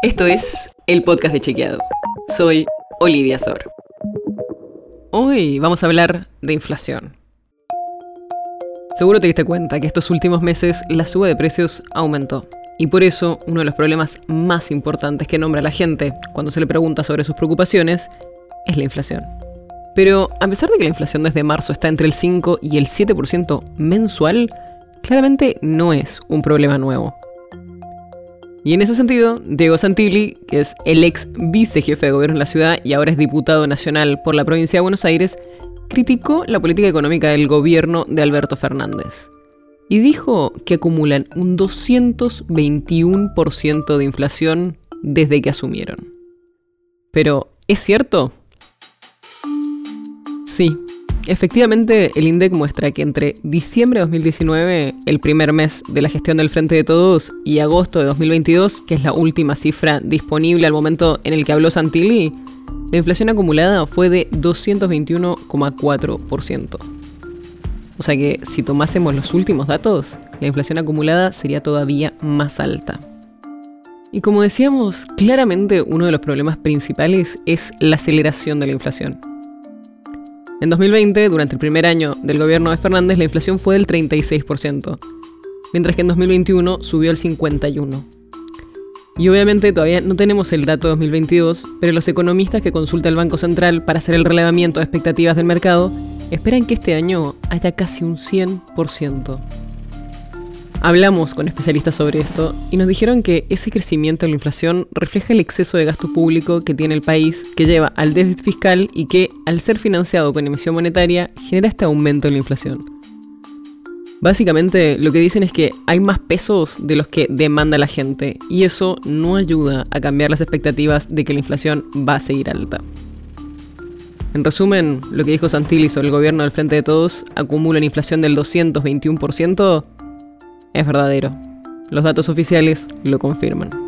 Esto es el podcast de Chequeado. Soy Olivia Sor. Hoy vamos a hablar de inflación. Seguro te diste cuenta que estos últimos meses la suba de precios aumentó. Y por eso uno de los problemas más importantes que nombra la gente cuando se le pregunta sobre sus preocupaciones es la inflación. Pero a pesar de que la inflación desde marzo está entre el 5 y el 7% mensual, claramente no es un problema nuevo. Y en ese sentido, Diego Santilli, que es el ex vicejefe de gobierno en la ciudad y ahora es diputado nacional por la provincia de Buenos Aires, criticó la política económica del gobierno de Alberto Fernández. Y dijo que acumulan un 221% de inflación desde que asumieron. Pero, ¿es cierto? Sí, Efectivamente, el INDEC muestra que entre diciembre de 2019, el primer mes de la gestión del Frente de Todos, y agosto de 2022, que es la última cifra disponible al momento en el que habló Santilli, la inflación acumulada fue de 221,4%. O sea que si tomásemos los últimos datos, la inflación acumulada sería todavía más alta. Y como decíamos, claramente uno de los problemas principales es la aceleración de la inflación. En 2020, durante el primer año del gobierno de Fernández, la inflación fue del 36%, mientras que en 2021 subió al 51%. Y obviamente todavía no tenemos el dato de 2022, pero los economistas que consulta el Banco Central para hacer el relevamiento de expectativas del mercado esperan que este año haya casi un 100%. Hablamos con especialistas sobre esto y nos dijeron que ese crecimiento de la inflación refleja el exceso de gasto público que tiene el país, que lleva al déficit fiscal y que, al ser financiado con emisión monetaria, genera este aumento en la inflación. Básicamente lo que dicen es que hay más pesos de los que demanda la gente y eso no ayuda a cambiar las expectativas de que la inflación va a seguir alta. En resumen, lo que dijo Santilli sobre el gobierno del Frente de Todos acumula una inflación del 221%, es verdadero. Los datos oficiales lo confirman.